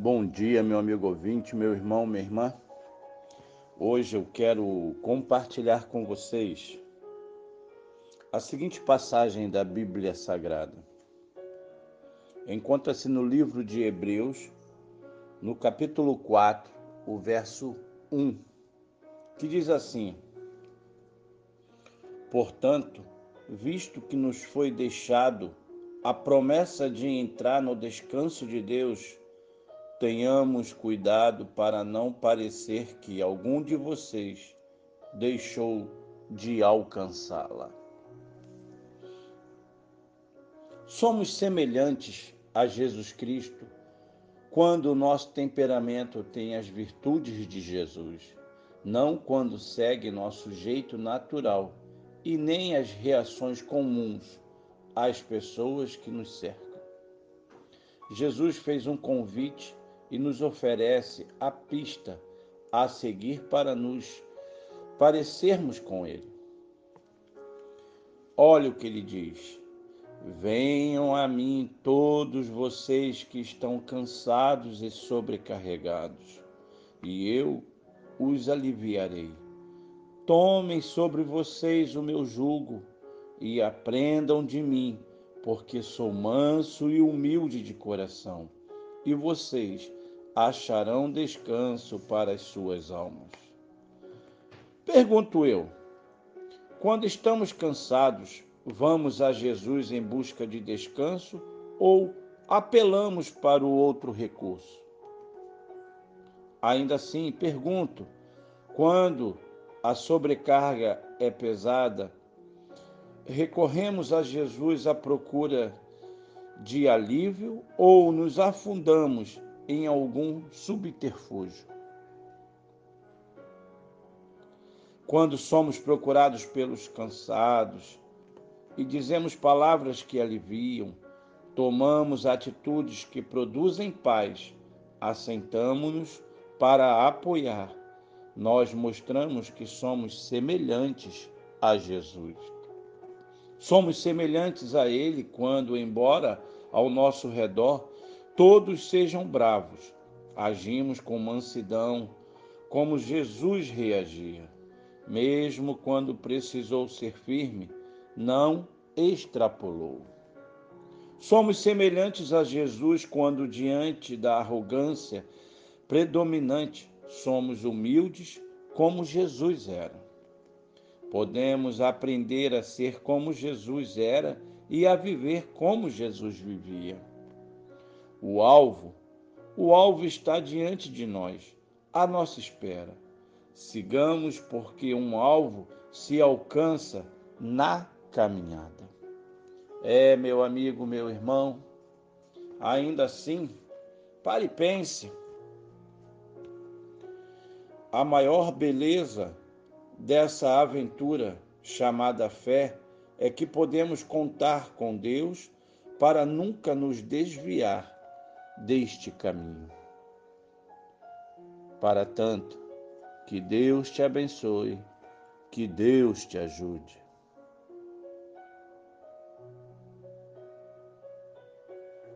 Bom dia, meu amigo ouvinte, meu irmão, minha irmã. Hoje eu quero compartilhar com vocês a seguinte passagem da Bíblia Sagrada. Encontra-se no livro de Hebreus, no capítulo 4, o verso 1, que diz assim: Portanto, visto que nos foi deixado a promessa de entrar no descanso de Deus, Tenhamos cuidado para não parecer que algum de vocês deixou de alcançá-la. Somos semelhantes a Jesus Cristo quando o nosso temperamento tem as virtudes de Jesus, não quando segue nosso jeito natural e nem as reações comuns às pessoas que nos cercam. Jesus fez um convite e nos oferece a pista a seguir para nos parecermos com Ele. Olha o que ele diz: Venham a mim todos vocês que estão cansados e sobrecarregados, e eu os aliviarei. Tomem sobre vocês o meu jugo e aprendam de mim, porque sou manso e humilde de coração, e vocês acharão descanso para as suas almas. Pergunto eu: quando estamos cansados, vamos a Jesus em busca de descanso ou apelamos para o outro recurso? Ainda assim, pergunto: quando a sobrecarga é pesada, recorremos a Jesus à procura de alívio ou nos afundamos em algum subterfúgio. Quando somos procurados pelos cansados e dizemos palavras que aliviam, tomamos atitudes que produzem paz, assentamos-nos para apoiar. Nós mostramos que somos semelhantes a Jesus. Somos semelhantes a Ele quando, embora ao nosso redor todos sejam bravos. Agimos com mansidão, como Jesus reagia. Mesmo quando precisou ser firme, não extrapolou. Somos semelhantes a Jesus quando, diante da arrogância predominante, somos humildes como Jesus era. Podemos aprender a ser como Jesus era e a viver como Jesus vivia o alvo, o alvo está diante de nós, à nossa espera. Sigamos, porque um alvo se alcança na caminhada. É, meu amigo, meu irmão, ainda assim, pare e pense. A maior beleza dessa aventura chamada fé é que podemos contar com Deus para nunca nos desviar deste caminho. Para tanto, que Deus te abençoe, que Deus te ajude.